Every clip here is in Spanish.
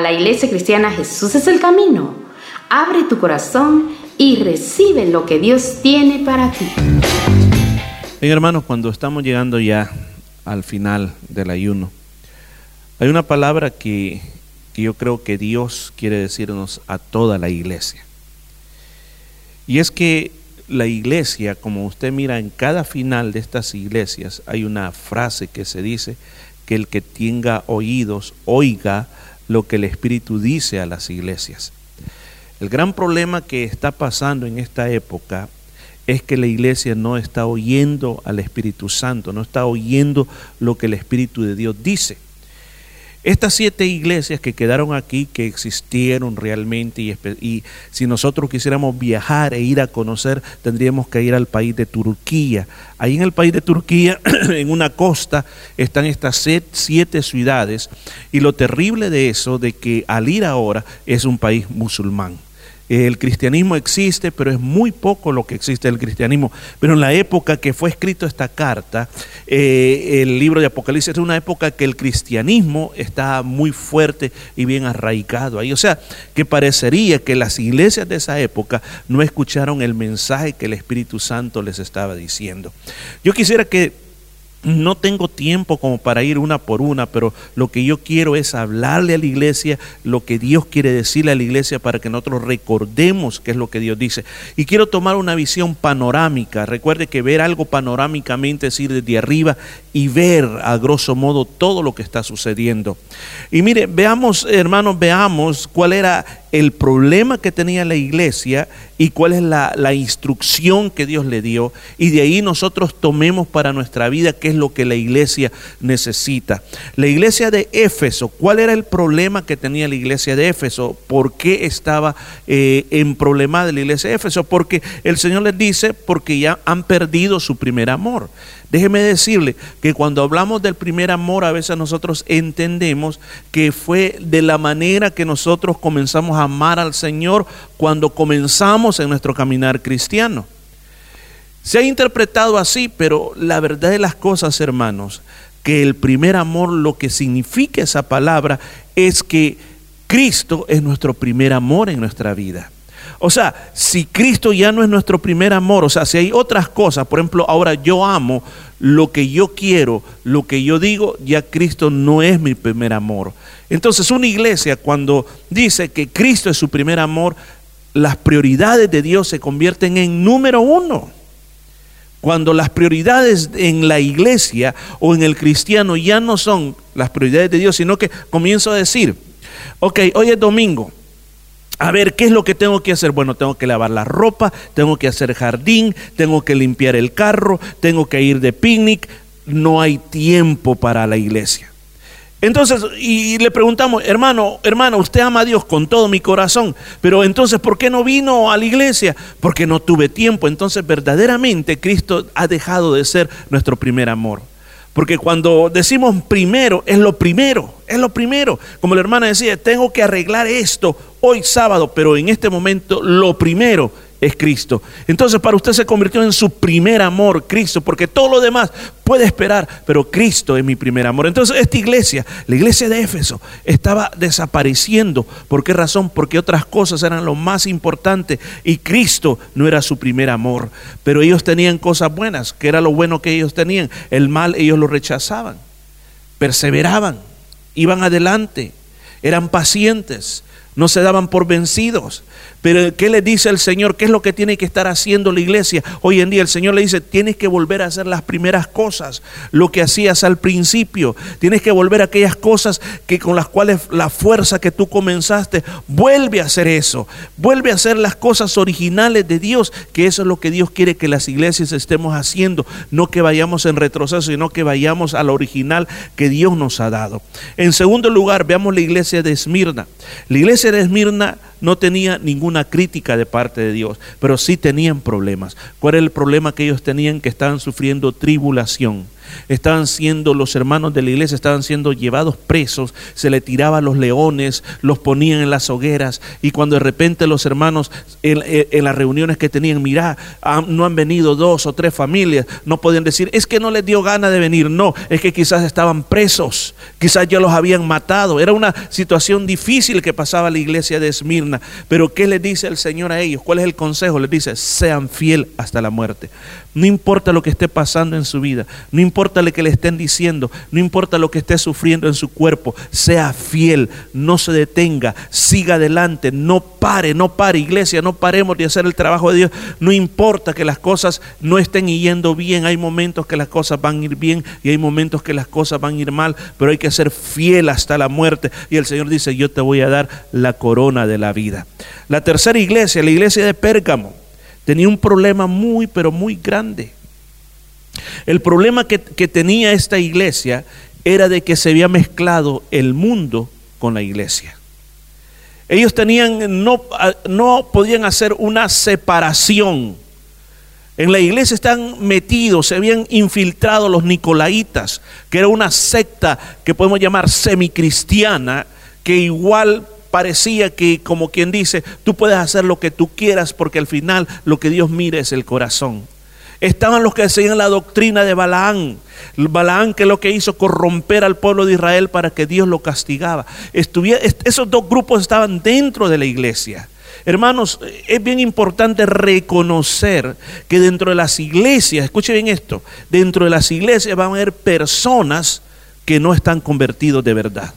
la iglesia cristiana Jesús es el camino. Abre tu corazón y recibe lo que Dios tiene para ti. Bien, hermanos, cuando estamos llegando ya al final del ayuno, hay una palabra que, que yo creo que Dios quiere decirnos a toda la iglesia. Y es que la iglesia, como usted mira en cada final de estas iglesias, hay una frase que se dice que el que tenga oídos oiga lo que el Espíritu dice a las iglesias. El gran problema que está pasando en esta época es que la iglesia no está oyendo al Espíritu Santo, no está oyendo lo que el Espíritu de Dios dice. Estas siete iglesias que quedaron aquí, que existieron realmente, y, si nosotros quisiéramos viajar e ir a conocer, tendríamos que ir al país de Turquía. Ahí en el país de Turquía, en una costa, están estas siete ciudades, y lo terrible de eso, de que al ir ahora, es un país musulmán. El cristianismo existe, pero es muy poco lo que existe del cristianismo. Pero en la época que fue escrito esta carta, eh, el libro de Apocalipsis es una época que el cristianismo está muy fuerte y bien arraigado ahí. O sea, que parecería que las iglesias de esa época no escucharon el mensaje que el Espíritu Santo les estaba diciendo. Yo quisiera que no tengo tiempo como para ir una por una, pero lo que yo quiero es hablarle a la iglesia lo que Dios quiere decirle a la iglesia para que nosotros recordemos qué es lo que Dios dice. Y quiero tomar una visión panorámica. Recuerde que ver algo panorámicamente es ir desde arriba y ver a grosso modo todo lo que está sucediendo. Y mire, veamos, hermanos, veamos cuál era el problema que tenía la iglesia y cuál es la, instrucción que Dios le dio. Y de ahí nosotros tomemos para nuestra vida qué es lo que la iglesia necesita. La iglesia de Éfeso, ¿cuál era el problema que tenía la iglesia de Éfeso? ¿Por qué estaba eh, en problema de la iglesia de Éfeso? Porque el Señor les dice, porque ya han perdido su primer amor. Déjeme decirle que cuando hablamos del primer amor, a veces nosotros entendemos que fue de la manera que nosotros comenzamos a amar al Señor cuando comenzamos en nuestro caminar cristiano. Se ha interpretado así, pero la verdad de las cosas, hermanos, que el primer amor, lo que significa esa palabra, es que Cristo es nuestro primer amor en nuestra vida. O sea, si Cristo ya no es nuestro primer amor, o sea, si hay otras cosas, por ejemplo, ahora yo amo lo que yo quiero, lo que yo digo, ya Cristo no es mi primer amor. Entonces, una iglesia cuando dice que Cristo es su primer amor, las prioridades de Dios se convierten en número uno. Cuando las prioridades en la iglesia o en el cristiano ya no son las prioridades de Dios, sino que comienzo a decir, ok, hoy es domingo, a ver, ¿qué es lo que tengo que hacer? Bueno, tengo que lavar la ropa, tengo que hacer jardín, tengo que limpiar el carro, tengo que ir de picnic. No hay tiempo para la iglesia. Entonces, y le preguntamos, hermano, hermano, usted ama a Dios con todo mi corazón, pero entonces, ¿por qué no vino a la iglesia? Porque no tuve tiempo. Entonces, verdaderamente, Cristo ha dejado de ser nuestro primer amor. Porque cuando decimos primero, es lo primero, es lo primero. Como la hermana decía, tengo que arreglar esto hoy sábado, pero en este momento lo primero es Cristo. Entonces para usted se convirtió en su primer amor, Cristo, porque todo lo demás puede esperar, pero Cristo es mi primer amor. Entonces esta iglesia, la iglesia de Éfeso, estaba desapareciendo. ¿Por qué razón? Porque otras cosas eran lo más importante y Cristo no era su primer amor. Pero ellos tenían cosas buenas, que era lo bueno que ellos tenían. El mal ellos lo rechazaban, perseveraban, iban adelante, eran pacientes, no se daban por vencidos. Pero ¿qué le dice el Señor? ¿Qué es lo que tiene que estar haciendo la iglesia? Hoy en día el Señor le dice, tienes que volver a hacer las primeras cosas, lo que hacías al principio. Tienes que volver a aquellas cosas que con las cuales la fuerza que tú comenzaste, vuelve a hacer eso. Vuelve a hacer las cosas originales de Dios, que eso es lo que Dios quiere que las iglesias estemos haciendo, no que vayamos en retroceso, sino que vayamos a lo original que Dios nos ha dado. En segundo lugar, veamos la iglesia de Esmirna. La iglesia de Esmirna no tenía ninguna crítica de parte de Dios, pero sí tenían problemas. ¿Cuál era el problema que ellos tenían? Que estaban sufriendo tribulación. Estaban siendo los hermanos de la iglesia, estaban siendo llevados presos, se le tiraban los leones, los ponían en las hogueras y cuando de repente los hermanos en, las reuniones que tenían, mirá, no han venido dos o tres familias, no podían decir, es que no les dio gana de venir, no, es que quizás estaban presos, quizás ya los habían matado, era una situación difícil que pasaba la iglesia de Esmirna, pero ¿qué les dice el Señor a ellos? ¿Cuál es el consejo? Les dice, sean fiel hasta la muerte. No importa lo que esté pasando en su vida, no importa lo que le estén diciendo, no importa lo que esté sufriendo en su cuerpo, sea fiel, no se detenga, siga adelante, no pare, no pare, iglesia, no paremos de hacer el trabajo de Dios. No importa que las cosas no estén yendo bien, hay momentos que las cosas van a ir bien y hay momentos que las cosas van a ir mal, pero hay que ser fiel hasta la muerte. Y el Señor dice, yo te voy a dar la corona de la vida. La tercera iglesia, la iglesia de Pérgamo tenía un problema muy, pero muy grande. El problema que, tenía esta iglesia era de que se había mezclado el mundo con la iglesia. Ellos tenían, no, no podían hacer una separación. En la iglesia están metidos, se habían infiltrado los nicolaitas, que era una secta que podemos llamar semicristiana, que igual parecía que, como quien dice, tú puedes hacer lo que tú quieras porque al final lo que Dios mira es el corazón. Estaban los que seguían la doctrina de Balaán. Balaán que lo que hizo corromper al pueblo de Israel para que Dios lo castigaba. esos dos grupos estaban dentro de la iglesia. Hermanos, es bien importante reconocer que dentro de las iglesias, escuche bien esto, dentro de las iglesias van a haber personas que no están convertidos de verdad.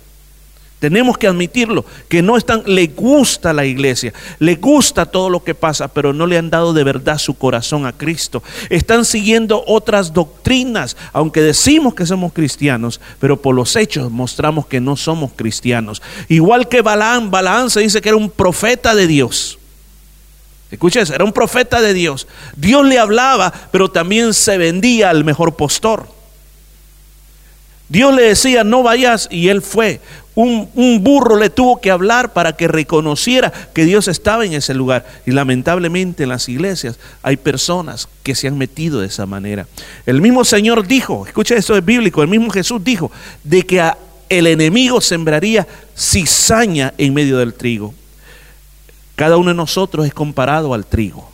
Tenemos que admitirlo, que no están, le gusta la iglesia, le gusta todo lo que pasa, pero no le han dado de verdad su corazón a Cristo. Están siguiendo otras doctrinas, aunque decimos que somos cristianos, pero por los hechos mostramos que no somos cristianos. Igual que Balaán, Balaán se dice que era un profeta de Dios. Escuchen, era un profeta de Dios. Dios le hablaba, pero también se vendía al mejor postor. Dios le decía, no vayas, y él fue. Un, burro le tuvo que hablar para que reconociera que Dios estaba en ese lugar. Y lamentablemente en las iglesias hay personas que se han metido de esa manera. El mismo Señor dijo, escucha esto es bíblico, el mismo Jesús dijo, de que el enemigo sembraría cizaña en medio del trigo. Cada uno de nosotros es comparado al trigo.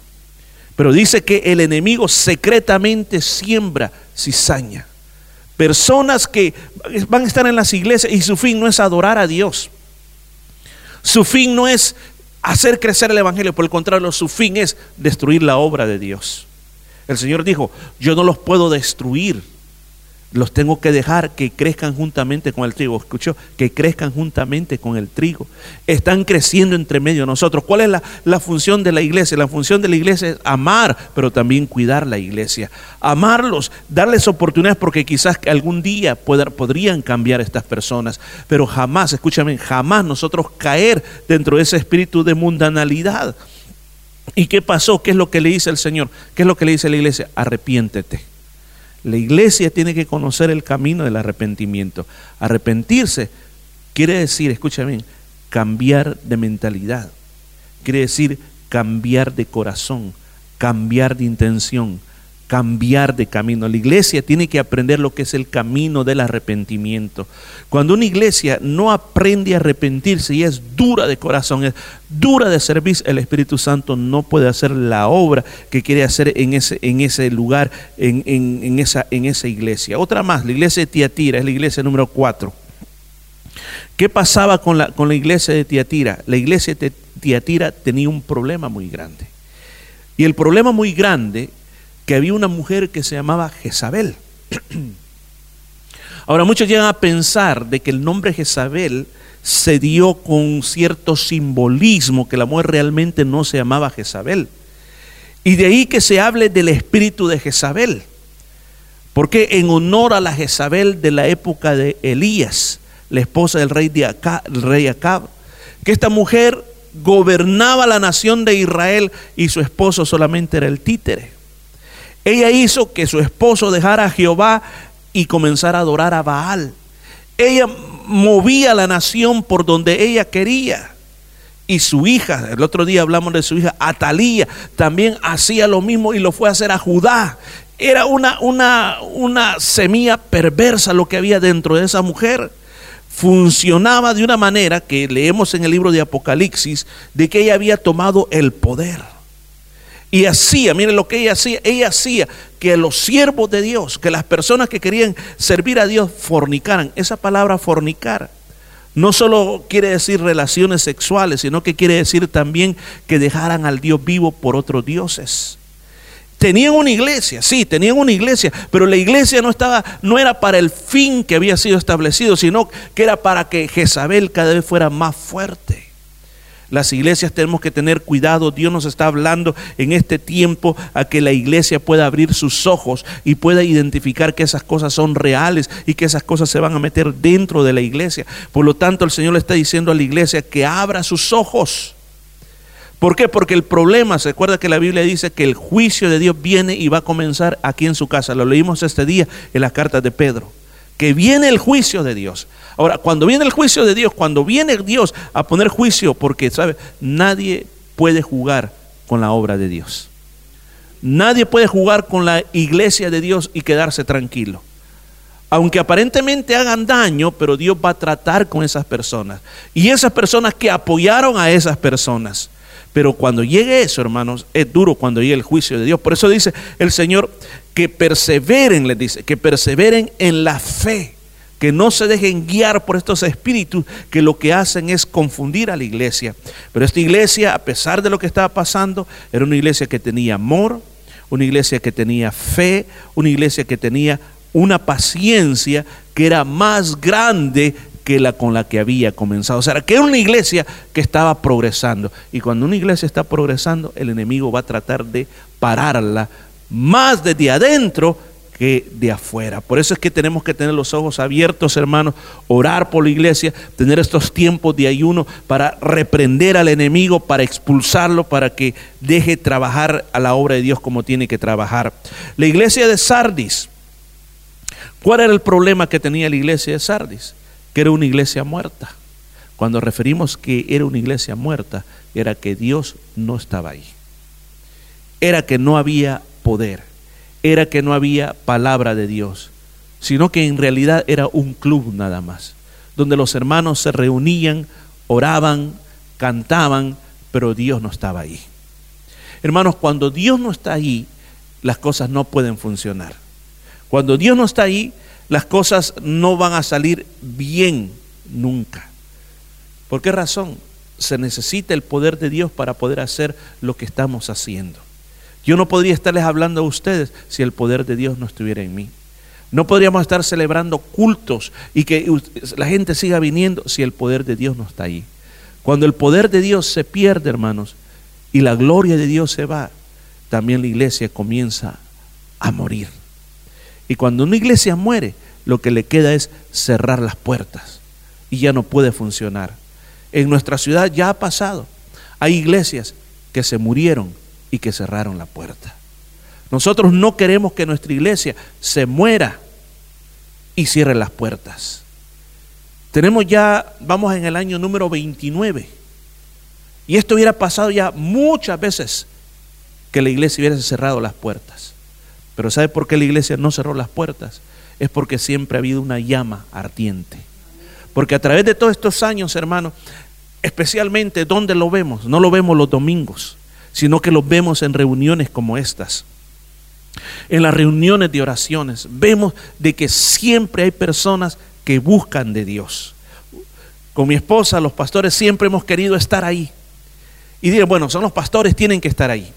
Pero dice que el enemigo secretamente siembra cizaña. Personas que van a estar en las iglesias y su fin no es adorar a Dios. Su fin no es hacer crecer el Evangelio, por el contrario, su fin es destruir la obra de Dios. El Señor dijo, yo no los puedo destruir, los tengo que dejar que crezcan juntamente con el trigo. ¿Escuchó? Que crezcan juntamente con el trigo. Están creciendo entre medio de nosotros. ¿Cuál es la, función de la iglesia? La función de la iglesia es amar, pero también cuidar la iglesia. Amarlos, darles oportunidades porque quizás algún día podrían cambiar estas personas. Pero jamás, escúchame, jamás nosotros caer dentro de ese espíritu de mundanalidad. ¿Y qué pasó? ¿Qué es lo que le dice el Señor? ¿Qué es lo que le dice la iglesia? Arrepiéntete la iglesia tiene que conocer el camino del arrepentimiento. Arrepentirse quiere decir, escúchame, cambiar de mentalidad. Quiere decir cambiar de corazón, cambiar de intención, cambiar de camino. La iglesia tiene que aprender lo que es el camino del arrepentimiento. Cuando una iglesia no aprende a arrepentirse y es dura de corazón, es dura de servicio, el Espíritu Santo no puede hacer la obra que quiere hacer en ese, en ese lugar, en, esa, en esa iglesia. Otra más, la iglesia de Tiatira, es la iglesia número 4. ¿Qué pasaba con la, con la iglesia de Tiatira? La iglesia de Tiatira tenía un problema muy grande. Y el problema muy grande que había una mujer que se llamaba Jezabel. Ahora muchos llegan a pensar de que el nombre Jezabel se dio con cierto simbolismo, que la mujer realmente no se llamaba Jezabel. Y de ahí que se hable del espíritu de Jezabel. Porque en honor a la Jezabel de la época de Elías, la esposa del rey, de rey Acab, que esta mujer gobernaba la nación de Israel y su esposo solamente era el títere. Ella hizo que su esposo dejara a Jehová y comenzara a adorar a Baal. Ella movía la nación por donde ella quería. Y su hija, el otro día hablamos de su hija, Atalía, también hacía lo mismo y lo fue a hacer a Judá. era una, una, una semilla perversa lo que había dentro de esa mujer. Funcionaba de una manera que leemos en el libro de Apocalipsis, de que ella había tomado el poder. Y hacía, miren lo que ella hacía, ella hacía que los siervos de Dios, que las personas que querían servir a Dios fornicaran. Esa palabra fornicar no solo quiere decir relaciones sexuales, sino que quiere decir también que dejaran al Dios vivo por otros dioses. Tenían una iglesia, sí, tenían una iglesia, pero la iglesia no estaba, no era para el fin que había sido establecido, sino que era para que Jezabel cada vez fuera más fuerte. Las iglesias tenemos que tener cuidado. Dios nos está hablando en este tiempo a que la iglesia pueda abrir sus ojos y pueda identificar que esas cosas son reales y que esas cosas se van a meter dentro de la iglesia. Por lo tanto, el Señor le está diciendo a la iglesia que abra sus ojos. ¿Por qué? Porque el problema, se acuerda que la Biblia dice que el juicio de Dios viene y va a comenzar aquí en su casa. Lo leímos este día en las cartas de Pedro. Que viene el juicio de Dios. Ahora, cuando viene el juicio de Dios, cuando viene Dios a poner juicio, porque, ¿sabe? Nadie puede jugar con la obra de Dios. Nadie puede jugar con la iglesia de Dios y quedarse tranquilo. Aunque aparentemente hagan daño, pero Dios va a tratar con esas personas. Y esas personas que apoyaron a esas personas. Pero cuando llegue eso, hermanos, es duro cuando llegue el juicio de Dios. Por eso dice el Señor que perseveren, les dice, que perseveren en la fe que no se dejen guiar por estos espíritus que lo que hacen es confundir a la iglesia. Pero esta iglesia, a pesar de lo que estaba pasando, era una iglesia que tenía amor, una iglesia que tenía fe, una iglesia que tenía una paciencia que era más grande que la con la que había comenzado. O sea, que era una iglesia que estaba progresando. Y cuando una iglesia está progresando, el enemigo va a tratar de pararla más desde adentro que de afuera. Por eso es que tenemos que tener los ojos abiertos, hermanos, orar por la iglesia, tener estos tiempos de ayuno para reprender al enemigo, para expulsarlo, para que deje trabajar a la obra de Dios como tiene que trabajar. La iglesia de Sardis, ¿cuál era el problema que tenía la iglesia de Sardis? Que era una iglesia muerta. Cuando referimos que era una iglesia muerta, era que Dios no estaba ahí. Era que no había poder era que no había palabra de Dios, sino que en realidad era un club nada más, donde los hermanos se reunían, oraban, cantaban, pero Dios no estaba ahí. Hermanos, cuando Dios no está ahí, las cosas no pueden funcionar. Cuando Dios no está ahí, las cosas no van a salir bien nunca. ¿Por qué razón? Se necesita el poder de Dios para poder hacer lo que estamos haciendo. Yo no podría estarles hablando a ustedes si el poder de Dios no estuviera en mí. No podríamos estar celebrando cultos y que la gente siga viniendo si el poder de Dios no está ahí. Cuando el poder de Dios se pierde, hermanos, y la gloria de Dios se va, también la iglesia comienza a morir. Y cuando una iglesia muere, lo que le queda es cerrar las puertas y ya no puede funcionar. En nuestra ciudad ya ha pasado. Hay iglesias que se murieron y que cerraron la puerta. Nosotros no queremos que nuestra iglesia se muera y cierre las puertas. Tenemos ya, vamos en el año número 29. Y esto hubiera pasado ya muchas veces que la iglesia hubiera cerrado las puertas. Pero ¿sabe por qué la iglesia no cerró las puertas? Es porque siempre ha habido una llama ardiente. Porque a través de todos estos años, hermanos, especialmente donde lo vemos, no lo vemos los domingos, sino que los vemos en reuniones como estas. En las reuniones de oraciones vemos de que siempre hay personas que buscan de Dios. Con mi esposa, los pastores siempre hemos querido estar ahí. Y diré, bueno, son los pastores, tienen que estar ahí.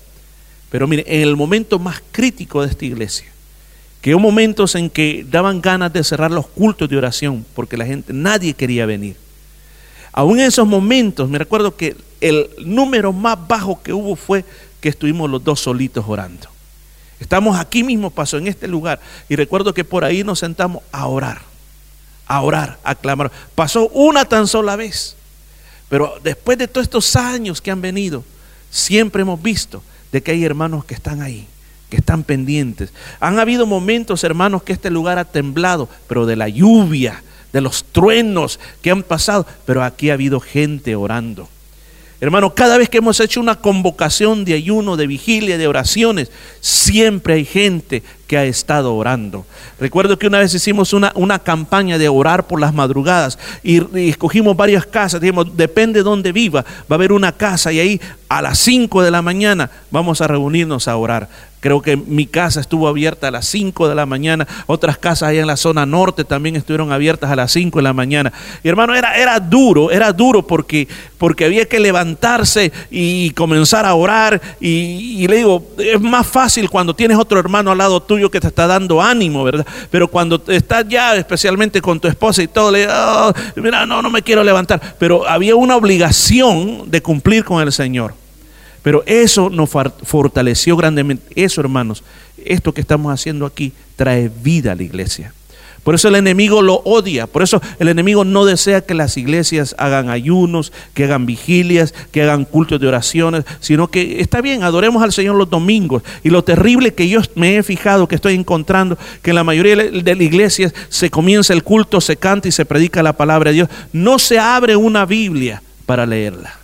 Pero mire, en el momento más crítico de esta iglesia, que hubo momentos en que daban ganas de cerrar los cultos de oración, porque la gente, nadie quería venir. Aún en esos momentos, me recuerdo que el número más bajo que hubo fue que estuvimos los dos solitos orando. Estamos aquí mismo, pasó en este lugar, y recuerdo que por ahí nos sentamos a orar, a orar, a clamar. Pasó una tan sola vez, pero después de todos estos años que han venido, siempre hemos visto de que hay hermanos que están ahí, que están pendientes. Han habido momentos, hermanos, que este lugar ha temblado, pero de la lluvia, de los truenos que han pasado, pero aquí ha habido gente orando Hermano, cada vez que hemos hecho una convocación de ayuno, de vigilia, de oraciones, siempre hay gente que ha estado orando. Recuerdo que una vez hicimos una, una campaña de orar por las madrugadas y, escogimos varias casas. Dijimos, depende de dónde viva, va a haber una casa y ahí a las 5 de la mañana vamos a reunirnos a orar. Creo que mi casa estuvo abierta a las 5 de la mañana. Otras casas allá en la zona norte también estuvieron abiertas a las 5 de la mañana. Y hermano, era, era duro, era duro porque, porque había que levantarse y comenzar a orar. Y, le digo, es más fácil cuando tienes otro hermano al lado tuyo que te está dando ánimo, ¿verdad? Pero cuando estás ya, especialmente con tu esposa y todo, le oh, mira, no, no me quiero levantar. Pero había una obligación de cumplir con el Señor. Pero eso nos fortaleció grandemente. Eso, hermanos, esto que estamos haciendo aquí trae vida a la iglesia. Por eso el enemigo lo odia. Por eso el enemigo no desea que las iglesias hagan ayunos, que hagan vigilias, que hagan cultos de oraciones, sino que está bien, adoremos al Señor los domingos. Y lo terrible que yo me he fijado, que estoy encontrando, que en la mayoría de las iglesias se comienza el culto, se canta y se predica la palabra de Dios. No se abre una Biblia para leerla.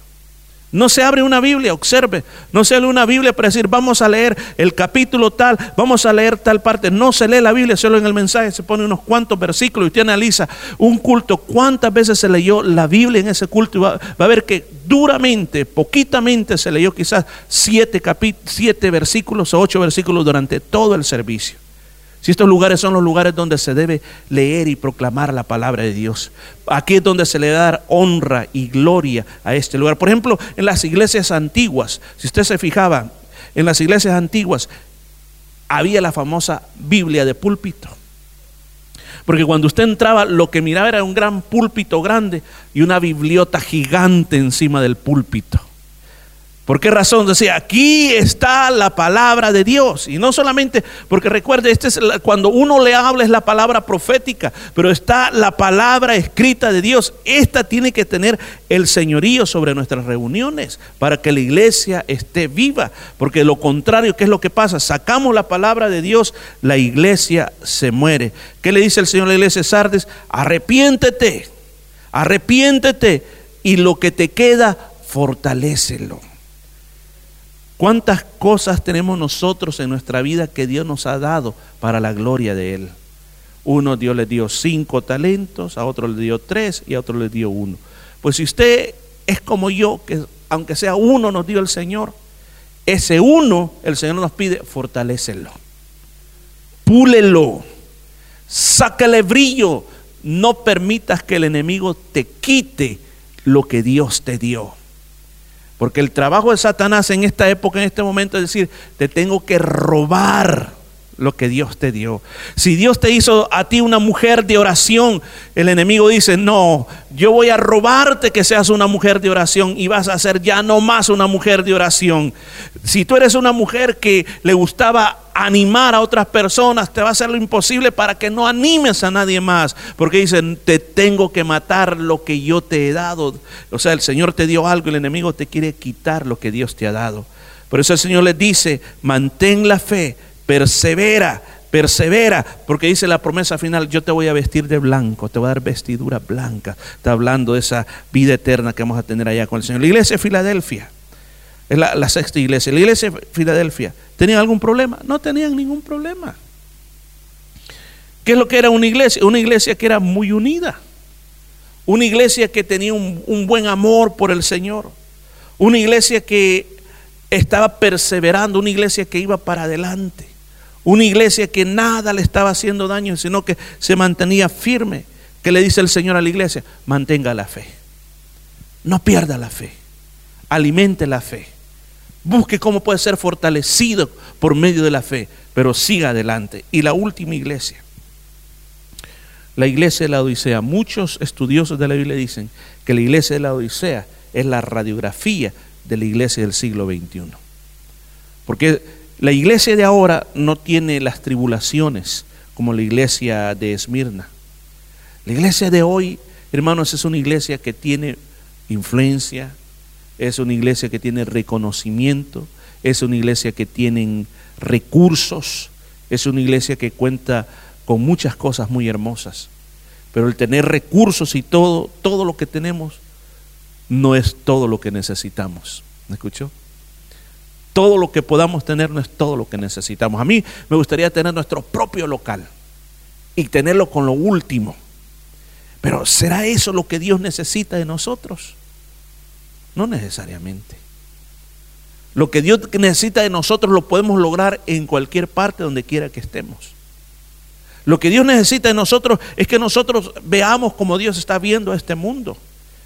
No se abre una Biblia, observe. No se lee una Biblia para decir, vamos a leer el capítulo tal, vamos a leer tal parte. No se lee la Biblia, solo en el mensaje se pone unos cuantos versículos y usted analiza un culto, cuántas veces se leyó la Biblia en ese culto y va, a ver que duramente, poquitamente se leyó quizás siete, siete versículos o ocho versículos durante todo el servicio. Si estos lugares son los lugares donde se debe leer y proclamar la palabra de Dios. Aquí es donde se le da honra y gloria a este lugar. Por ejemplo, en las iglesias antiguas, si usted se fijaba, en las iglesias antiguas había la famosa Biblia de púlpito. Porque cuando usted entraba, lo que miraba era un gran púlpito grande y una bibliota gigante encima del púlpito. ¿Por qué razón? Decía, aquí está la palabra de Dios. Y no solamente, porque recuerde, este es cuando uno le habla es la palabra profética, pero está la palabra escrita de Dios. Esta tiene que tener el señorío sobre nuestras reuniones para que la iglesia esté viva. Porque lo contrario, ¿qué es lo que pasa? Sacamos la palabra de Dios, la iglesia se muere. ¿Qué le dice el Señor a la iglesia de Sardes? Arrepiéntete, arrepiéntete y lo que te queda, fortalécelo. ¿Cuántas cosas tenemos nosotros en nuestra vida que Dios nos ha dado para la gloria de Él? Uno Dios le dio cinco talentos, a otro le dio tres y a otro le dio uno. Pues si usted es como yo, que aunque sea uno nos dio el Señor, ese uno el Señor nos pide, fortalecelo, púlelo, sácale brillo, no permitas que el enemigo te quite lo que Dios te dio. Porque el trabajo de Satanás en esta época, en este momento, es decir, te tengo que robar lo que Dios te dio. Si Dios te hizo a ti una mujer de oración, el enemigo dice, no, yo voy a robarte que seas una mujer de oración y vas a ser ya no más una mujer de oración. Si tú eres una mujer que le gustaba animar a otras personas, te va a hacer lo imposible para que no animes a nadie más, porque dicen, te tengo que matar lo que yo te he dado. O sea, el Señor te dio algo y el enemigo te quiere quitar lo que Dios te ha dado. Por eso el Señor les dice, mantén la fe, persevera, persevera, porque dice la promesa final, yo te voy a vestir de blanco, te voy a dar vestidura blanca. Está hablando de esa vida eterna que vamos a tener allá con el Señor. La iglesia de Filadelfia, es la, sexta iglesia, la iglesia de Filadelfia, ¿tenían algún problema? No tenían ningún problema. ¿Qué es lo que era una iglesia? Una iglesia que era muy unida. Una iglesia que tenía un, un buen amor por el Señor. Una iglesia que estaba perseverando, una iglesia que iba para adelante. Una iglesia que nada le estaba haciendo daño, sino que se mantenía firme. ¿Qué le dice el Señor a la iglesia? Mantenga la fe. No pierda la fe. Alimente la fe. Busque cómo puede ser fortalecido por medio de la fe, pero siga adelante. Y la última iglesia, la iglesia de la Odisea. Muchos estudiosos de la Biblia dicen que la iglesia de la Odisea es la radiografía de la iglesia del siglo XXI. Porque la iglesia de ahora no tiene las tribulaciones como la iglesia de Esmirna. La iglesia de hoy, hermanos, es una iglesia que tiene influencia, es una iglesia que tiene reconocimiento, es una iglesia que tiene recursos, es una iglesia que cuenta con muchas cosas muy hermosas. Pero el tener recursos y todo, todo lo que tenemos, no es todo lo que necesitamos. ¿Me escuchó? Todo lo que podamos tener no es todo lo que necesitamos. A mí me gustaría tener nuestro propio local y tenerlo con lo último. Pero ¿será eso lo que Dios necesita de nosotros? No necesariamente. Lo que Dios necesita de nosotros lo podemos lograr en cualquier parte donde quiera que estemos. Lo que Dios necesita de nosotros es que nosotros veamos como Dios está viendo a este mundo,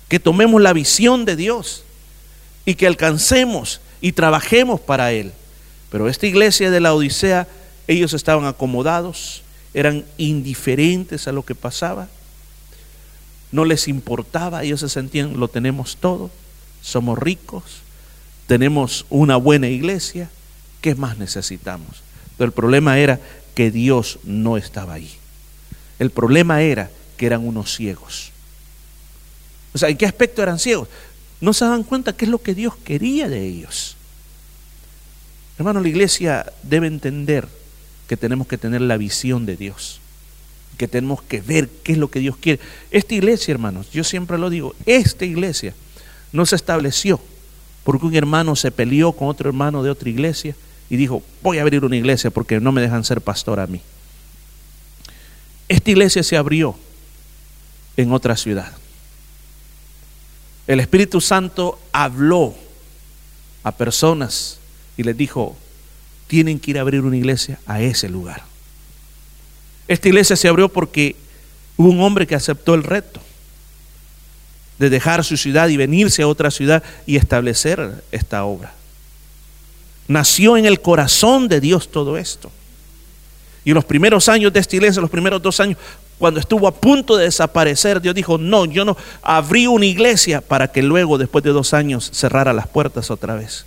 que tomemos la visión de Dios y que alcancemos y trabajemos para Él. Pero esta iglesia de la Odisea, ellos estaban acomodados, eran indiferentes a lo que pasaba, no les importaba, ellos se sentían, lo tenemos todo, somos ricos, tenemos una buena iglesia, ¿qué más necesitamos? Pero el problema era que Dios no estaba ahí. El problema era que eran unos ciegos. O sea, ¿en qué aspecto eran ciegos? No se dan cuenta qué es lo que Dios quería de ellos. Hermano, la iglesia debe entender que tenemos que tener la visión de Dios, que tenemos que ver qué es lo que Dios quiere. Esta iglesia, hermanos, yo siempre lo digo, esta iglesia no se estableció porque un hermano se peleó con otro hermano de otra iglesia y dijo, voy a abrir una iglesia porque no me dejan ser pastor a mí. Esta iglesia se abrió en otra ciudad. El Espíritu Santo habló a personas y les dijo, tienen que ir a abrir una iglesia a ese lugar. Esta iglesia se abrió porque hubo un hombre que aceptó el reto de dejar su ciudad y venirse a otra ciudad y establecer esta obra. Nació en el corazón de Dios todo esto. Y en los primeros años de esta iglesia, los primeros dos años, cuando estuvo a punto de desaparecer, Dios dijo, no, yo no abrí una iglesia para que luego, después de dos años, cerrara las puertas otra vez.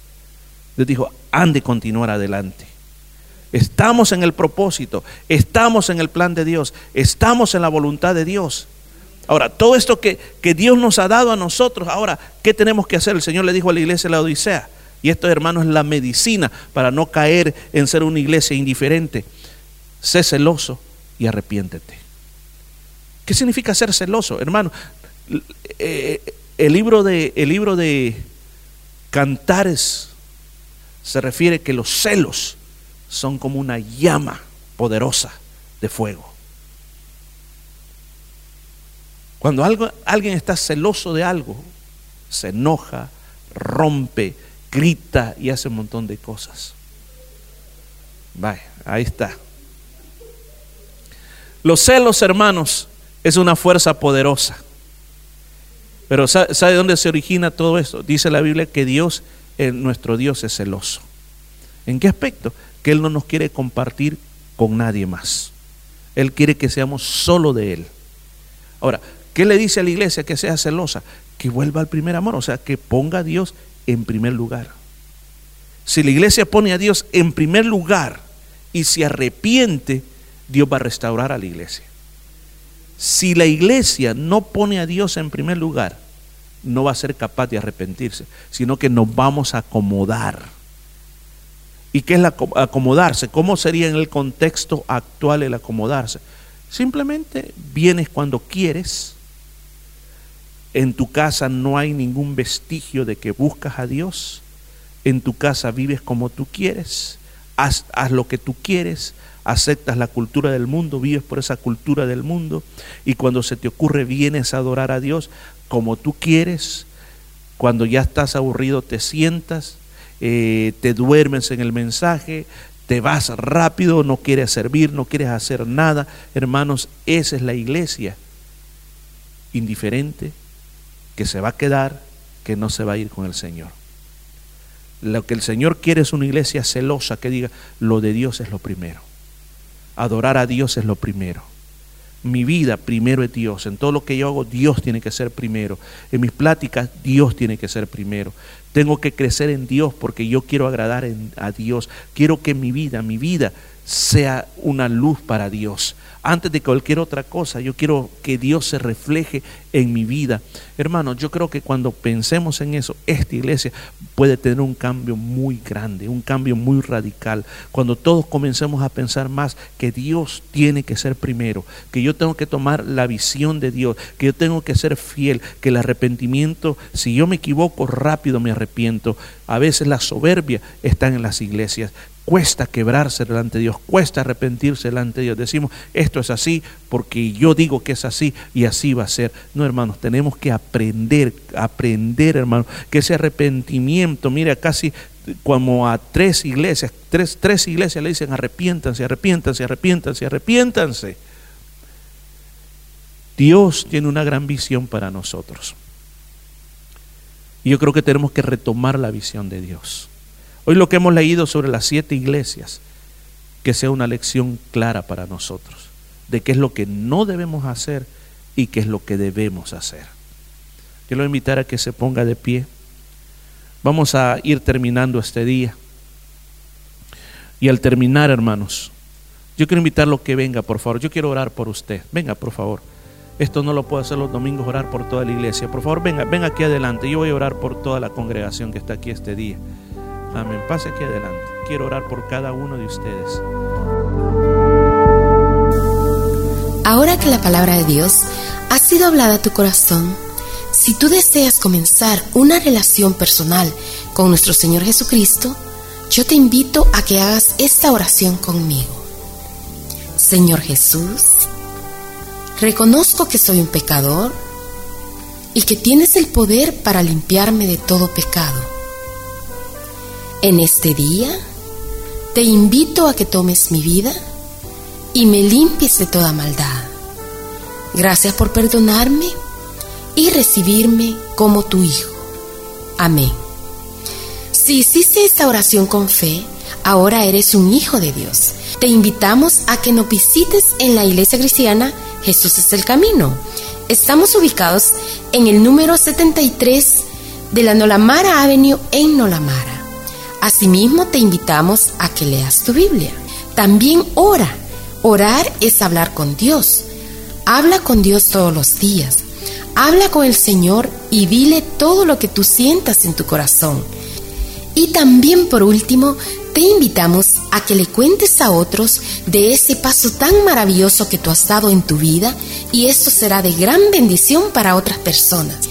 Dios dijo, han de continuar adelante. Estamos en el propósito, estamos en el plan de Dios, estamos en la voluntad de Dios. Ahora, todo esto que, que Dios nos ha dado a nosotros, ahora, ¿qué tenemos que hacer? El Señor le dijo a la iglesia de la Odisea, y esto, hermanos, es la medicina para no caer en ser una iglesia indiferente. Sé celoso y arrepiéntete. ¿Qué significa ser celoso, hermano? Eh, el libro de, el libro de Cantares se refiere que los celos son como una llama poderosa de fuego. Cuando algo, alguien está celoso de algo, se enoja, rompe, grita y hace un montón de cosas. Vaya, ahí está. Los celos, hermanos, es una fuerza poderosa. Pero ¿sabe, de dónde se origina todo esto? Dice la Biblia que Dios nuestro Dios es celoso. ¿En qué aspecto? Que Él no nos quiere compartir con nadie más. Él quiere que seamos solo de Él. Ahora, ¿qué le dice a la iglesia que sea celosa? Que vuelva al primer amor, o sea, que ponga a Dios en primer lugar. Si la iglesia pone a Dios en primer lugar y se arrepiente, Dios va a restaurar a la iglesia. Si la iglesia no pone a Dios en primer lugar, no va a ser capaz de arrepentirse, sino que nos vamos a acomodar. ¿Y qué es acomodarse? ¿Cómo sería en el contexto actual el acomodarse? Simplemente vienes cuando quieres. En tu casa no hay ningún vestigio de que buscas a Dios. En tu casa vives como tú quieres. Haz, haz lo que tú quieres aceptas la cultura del mundo, vives por esa cultura del mundo y cuando se te ocurre vienes a adorar a Dios, como tú quieres. Cuando ya estás aburrido te sientas, eh, te duermes en el mensaje, te vas rápido, no quieres servir, no quieres hacer nada. Hermanos, esa es la iglesia indiferente que se va a quedar, que no se va a ir con el Señor. Lo que el Señor quiere es una iglesia celosa que diga, lo de Dios es lo primero. Adorar a Dios es lo primero mi vida primero es Dios. En todo lo que yo hago, Dios tiene que ser primero. En mis pláticas, Dios tiene que ser primero. Tengo que crecer en Dios porque yo quiero agradar a Dios. Quiero que mi vida, mi vida sea una luz para Dios. Antes de cualquier otra cosa, yo quiero que Dios se refleje en mi vida. Hermanos, yo creo que cuando pensemos en eso, esta iglesia puede tener un cambio muy grande, un cambio muy radical. Cuando todos comencemos a pensar más que Dios tiene que ser primero, que yo tengo que tomar la visión de Dios, que yo tengo que ser fiel, que el arrepentimiento, si yo me equivoco rápido me arrepiento. A veces la soberbia está en las iglesias. Cuesta quebrarse delante de Dios, cuesta arrepentirse delante de Dios. Decimos, esto es así porque yo digo que es así y así va a ser. No, hermanos, tenemos que aprender, aprender, hermanos, que ese arrepentimiento, mira, casi como a tres iglesias, tres, tres iglesias le dicen arrepiéntanse, arrepiéntanse, arrepiéntanse, arrepiéntanse. Dios tiene una gran visión para nosotros. Y yo creo que tenemos que retomar la visión de Dios. Hoy lo que hemos leído sobre las siete iglesias, que sea una lección clara para nosotros de qué es lo que no debemos hacer y qué es lo que debemos hacer. Yo lo invitar a que se ponga de pie. Vamos a ir terminando este día. Y al terminar, hermanos, yo quiero invitarlo a que venga, por favor. Yo quiero orar por usted. Venga, por favor. Esto no lo puedo hacer los domingos, orar por toda la iglesia. Por favor, venga, venga aquí adelante. Yo voy a orar por toda la congregación que está aquí este día. Amén. Pase aquí adelante. Quiero orar por cada uno de ustedes. Ahora que la palabra de Dios ha sido hablada a tu corazón, si tú deseas comenzar una relación personal con nuestro Señor Jesucristo, yo te invito a que hagas esta oración conmigo. Señor Jesús, reconozco que soy un pecador y que tienes el poder para limpiarme de todo pecado. En este día te invito a que tomes mi vida y me limpies de toda maldad. Gracias por perdonarme y recibirme como tu hijo. Amén. Si hiciste esta oración con fe, ahora eres un hijo de Dios. Te invitamos a que nos visites en la iglesia cristiana Jesús es el Camino. Estamos ubicados en el número 73 de la Nolamara Avenue en Nolamara. Asimismo, te invitamos a que leas tu Biblia. También ora. Orar es hablar con Dios. Habla con Dios todos los días. Habla con el Señor y dile todo lo que tú sientas en tu corazón. Y también por último, te invitamos a que le cuentes a otros de ese paso tan maravilloso que tú has dado en tu vida y esto será de gran bendición para otras personas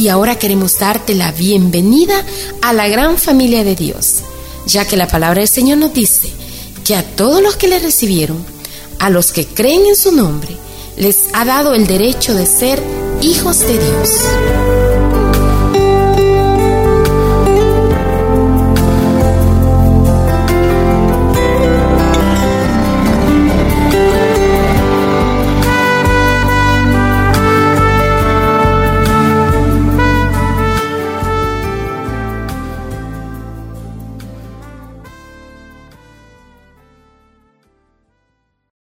y ahora queremos darte la bienvenida a la gran familia de Dios, ya que la palabra del Señor nos dice que a todos los que le recibieron, a los que creen en su nombre, les ha dado el derecho de ser hijos de Dios.